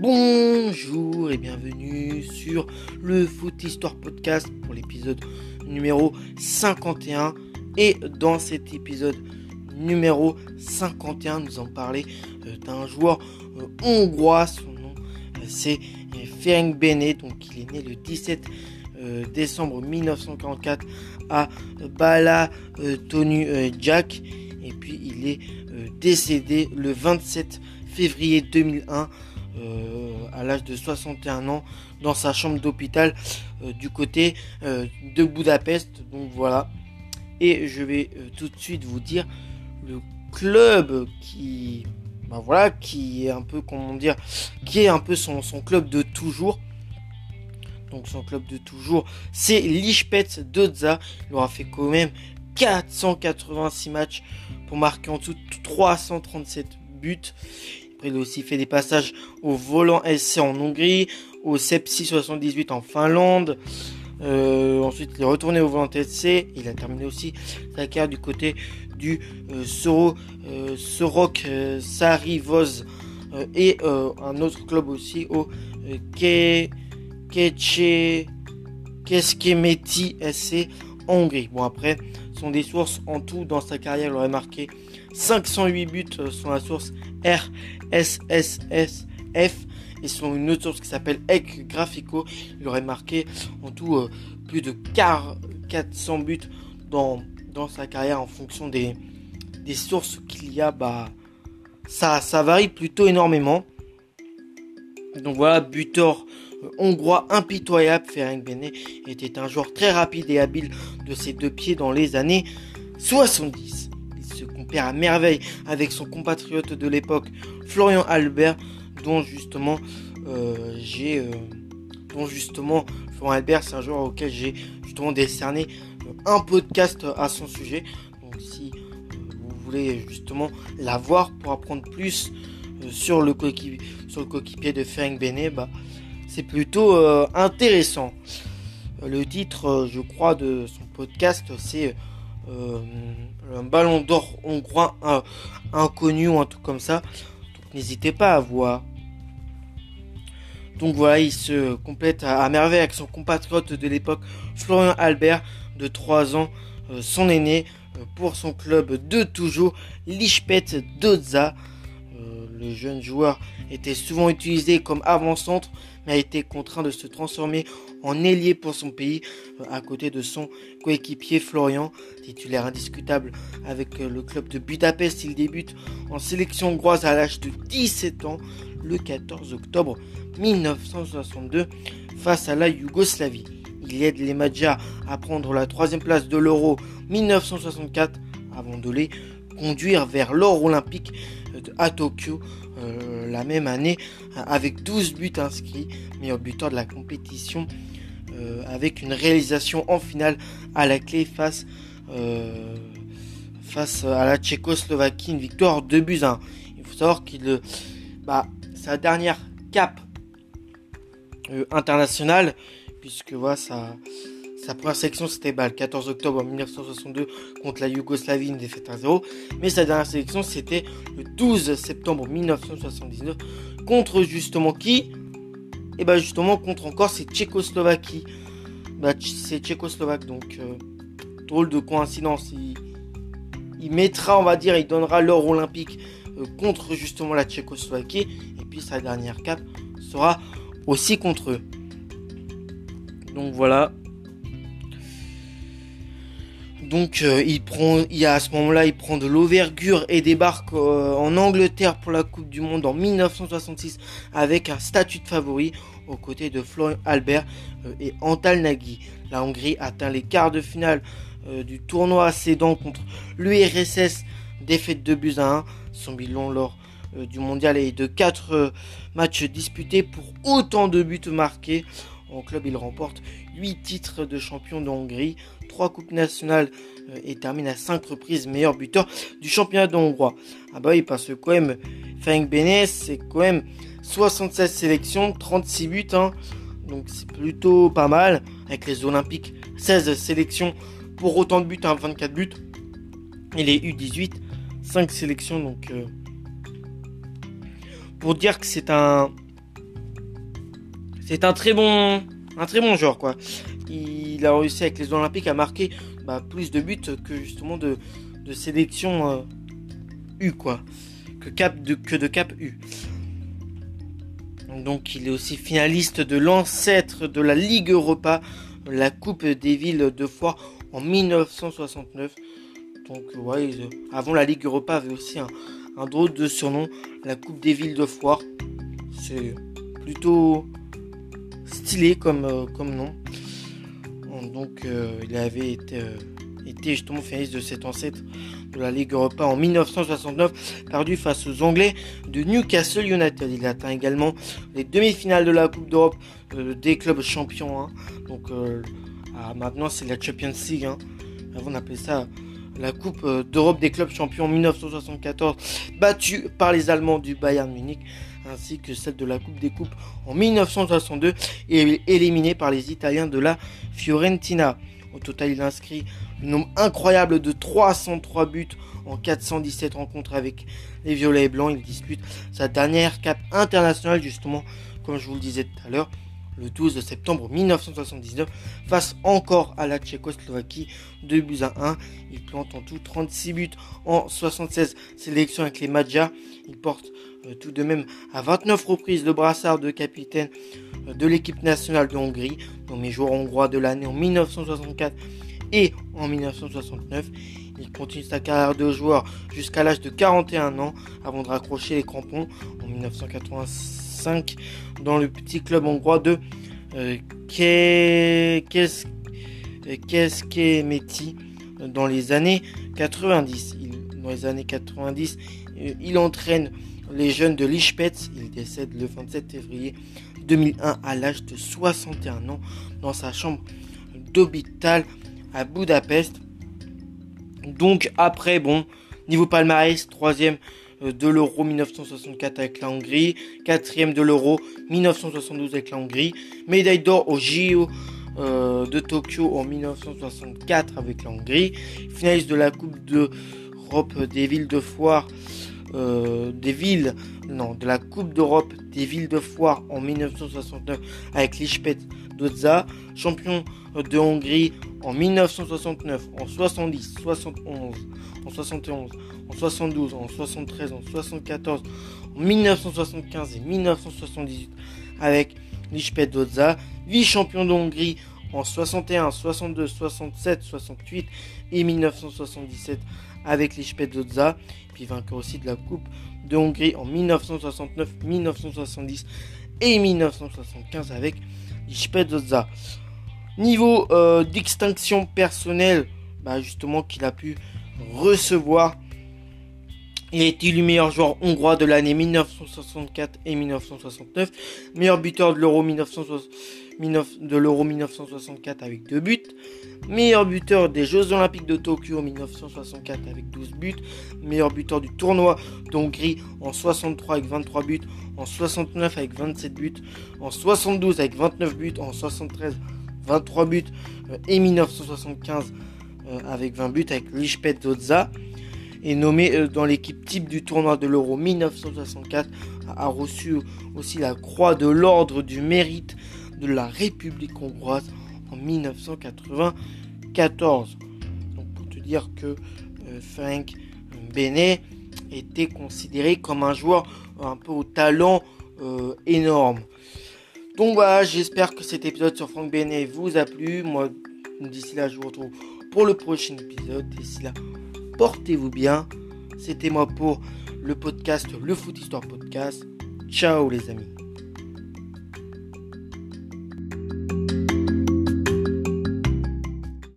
Bonjour et bienvenue sur le Foot Histoire Podcast pour l'épisode numéro 51. Et dans cet épisode numéro 51, nous allons parler euh, d'un joueur euh, hongrois. Son nom, euh, c'est Ferenc Bene. Donc, il est né le 17 décembre 1944 à Bala Tonu Jack. Et puis, il est décédé le 27 février 2001 euh, à l'âge de 61 ans dans sa chambre d'hôpital euh, du côté euh, de Budapest. Donc voilà. Et je vais tout de suite vous dire le club qui bah voilà qui est un peu comment dire qui est un peu son, club de toujours donc son club de toujours c'est Lichpet Dodza il aura fait quand même 486 matchs pour marquer en tout 337 buts il a aussi fait des passages au Volant SC en Hongrie, au Sepsi 78 en Finlande. Euh, ensuite, il est retourné au Volant SC. Il a terminé aussi sa carrière du côté du euh, Soro, euh, Sorok euh, Sarivoz et un autre club aussi au Ke, Keche, Keskemeti SC en Hongrie. Bon, après, sont des sources en tout dans sa carrière. Il aurait marqué 508 buts sur la source RSSSF et sur une autre source qui s'appelle Ec Graphico, il aurait marqué en tout euh, plus de 400 buts dans, dans sa carrière en fonction des, des sources qu'il y a. Bah, ça, ça varie plutôt énormément. Donc voilà, buteur euh, hongrois impitoyable, Ferenc Bene était un joueur très rapide et habile de ses deux pieds dans les années 70 se compare à merveille avec son compatriote de l'époque, Florian Albert, dont justement euh, j'ai, euh, dont justement Florian Albert, c'est un joueur auquel j'ai justement décerné euh, un podcast à son sujet. Donc si vous voulez justement la voir pour apprendre plus sur le coéquipier, de Ferenc Bene, bah, c'est plutôt intéressant. Le titre, je crois, de son podcast, c'est euh, un ballon d'or hongrois inconnu ou un truc comme ça. Donc n'hésitez pas à voir. Donc voilà, il se complète à, merveille avec son compatriote de l'époque, Florian Albert, de 3 ans, euh, son aîné, euh, pour son club de toujours, Lichpet Dodza. le jeune joueur était souvent utilisé comme avant-centre, a été contraint de se transformer en ailier pour son pays, euh, à côté de son coéquipier Florian, titulaire indiscutable avec euh, le club de Budapest. Il débute en sélection hongroise à l'âge de 17 ans, le 14 octobre 1962, face à la Yougoslavie. Il aide les Magyars à prendre la troisième place de l'Euro 1964 avant de les conduire vers l'or olympique à Tokyo euh, la même année avec 12 buts inscrits, meilleur buteur de la compétition euh, avec une réalisation en finale à la clé face, euh, face à la Tchécoslovaquie, une victoire 2 buts 1. Il faut savoir qu'il bah, sa dernière cape internationale, puisque voilà, ça sa première sélection, c'était bah, le 14 octobre 1962 contre la Yougoslavie, une défaite à 0. Mais sa dernière sélection, c'était le 12 septembre 1979 contre justement qui? Et eh bah justement contre encore c'est Tchécoslovaquie. Bah, c'est Tchécoslovaque, donc euh, drôle de coïncidence. Il, mettra, on va dire, il donnera l'or olympique euh, contre justement la Tchécoslovaquie. Et puis sa dernière cape sera aussi contre eux. Donc voilà, donc euh, il prend, il à ce moment-là, il prend de l'envergure et débarque euh, en Angleterre pour la Coupe du Monde en 1966 avec un statut de favori aux côtés de Florian Albert euh, et Antal Nagy. La Hongrie atteint les quarts de finale du tournoi cédant contre l'URSS, défaite de buts à 1. Son bilan lors du mondial est de 4 matchs disputés pour autant de buts marqués. En club, il remporte 8 titres de champion de Hongrie, 3 coupes nationales euh, et termine à 5 reprises meilleur buteur du championnat de Hongrois. Ah bah oui, parce que quand même, Frank Benes, c'est quand même 76 sélections, 36 buts, hein. donc c'est plutôt pas mal. Avec les Olympiques, 16 sélections pour autant de buts, 24 hein, buts. Et les U18, 5 sélections, donc euh, pour dire que c'est un c'est un très bon, un très bon joueur quoi. Il a réussi avec les Olympiques à marquer bah, plus de buts que justement de, sélection euh, U quoi, que cap de que de cap U. Donc il est aussi finaliste de l'ancêtre de la Ligue Europa, la Coupe des villes de Foire en 1969. Donc ouais, avant la Ligue Europa avait aussi un drôle de surnom, la Coupe des villes de Foire. C'est plutôt comme, euh, comme nom. Donc euh, il avait été, euh, été, justement finaliste de cet ancêtre de la Ligue Europa en 1969, perdu face aux Anglais de Newcastle United. Il atteint également les demi-finales de la Coupe d'Europe des clubs champions. Hein. Donc ah, maintenant c'est la Champions League. Hein. Avant on appelait ça la Coupe d'Europe des clubs champions en 1974, battue par les Allemands du Bayern Munich ainsi que celle de la Coupe des Coupes en 1962 et éliminé par les Italiens de la Fiorentina. Au total, il inscrit un nombre incroyable de 303 buts en 417 rencontres avec les Violets et Blancs. Il dispute sa dernière cape internationale, justement, comme je vous le disais tout à l'heure, le 12 septembre 1979 face encore à la Tchécoslovaquie 2 buts à 1. Il plante en tout 36 buts en 76 sélections avec les Magyars. Il porte euh, tout de même à 29 reprises le brassard de capitaine euh, de l'équipe nationale de Hongrie, nommé joueur hongrois de l'année en 1964 et en 1969. Il continue sa carrière de joueur jusqu'à l'âge de 41 ans avant de raccrocher les crampons en 1985 dans le petit club hongrois de euh, Keskemeti dans les années 90. dans les années 90, il entraîne les jeunes de Lichpetz. Il décède le 27 février 2001 à l'âge de 61 ans dans sa chambre d'hôpital à Budapest. Donc après, bon, niveau palmarès, troisième euh, de l'Euro 1964 avec la Hongrie, quatrième de l'Euro 1972 avec la Hongrie, médaille d'or au JO euh, de Tokyo en 1964 avec la Hongrie, finaliste de la Coupe d'Europe des villes de foire euh, des villes, non, de la Coupe d'Europe des villes de foire en 1969 avec l'Ispet Dodza, champion de Hongrie en 1969, en 70, 71, en 71, en 72, en 73, en 74, en 1975 et 1978 avec l'Ispet Dodza, vice-champion de Hongrie en 61, 62, 67, 68 et 1977 avec l'Ispet Dodza vainqueur aussi de la Coupe de Hongrie en 1969, 1970 et 1975 avec Spezza. Niveau euh, d'extinction personnelle, bah justement qu'il a pu recevoir il été élu meilleur joueur hongrois de l'année 1964 et 1969, meilleur buteur de l'Euro 1964 avec 2 buts, meilleur buteur des Jeux Olympiques de Tokyo 1964 avec 12 buts, meilleur buteur du tournoi d'Hongrie en 63 avec 23 buts, en 69 avec 27 buts, en 72 avec 29 buts, en 73 23 buts euh, et 1975 euh, avec 20 buts avec Lichpet Dodza est nommé euh, dans l'équipe type du tournoi de l'Euro 1964, a reçu aussi la croix de l'ordre du mérite de la République hongroise en 1994. Donc pour te dire que euh, Frank Benet était considéré comme un joueur un peu au talent euh, énorme. Donc voilà, j'espère que cet épisode sur Frank Benet vous a plu. Moi, d'ici là, je vous retrouve pour le prochain épisode. D'ici là, portez-vous bien. C'était moi pour le podcast, le Foot Histoire Podcast. Ciao les amis.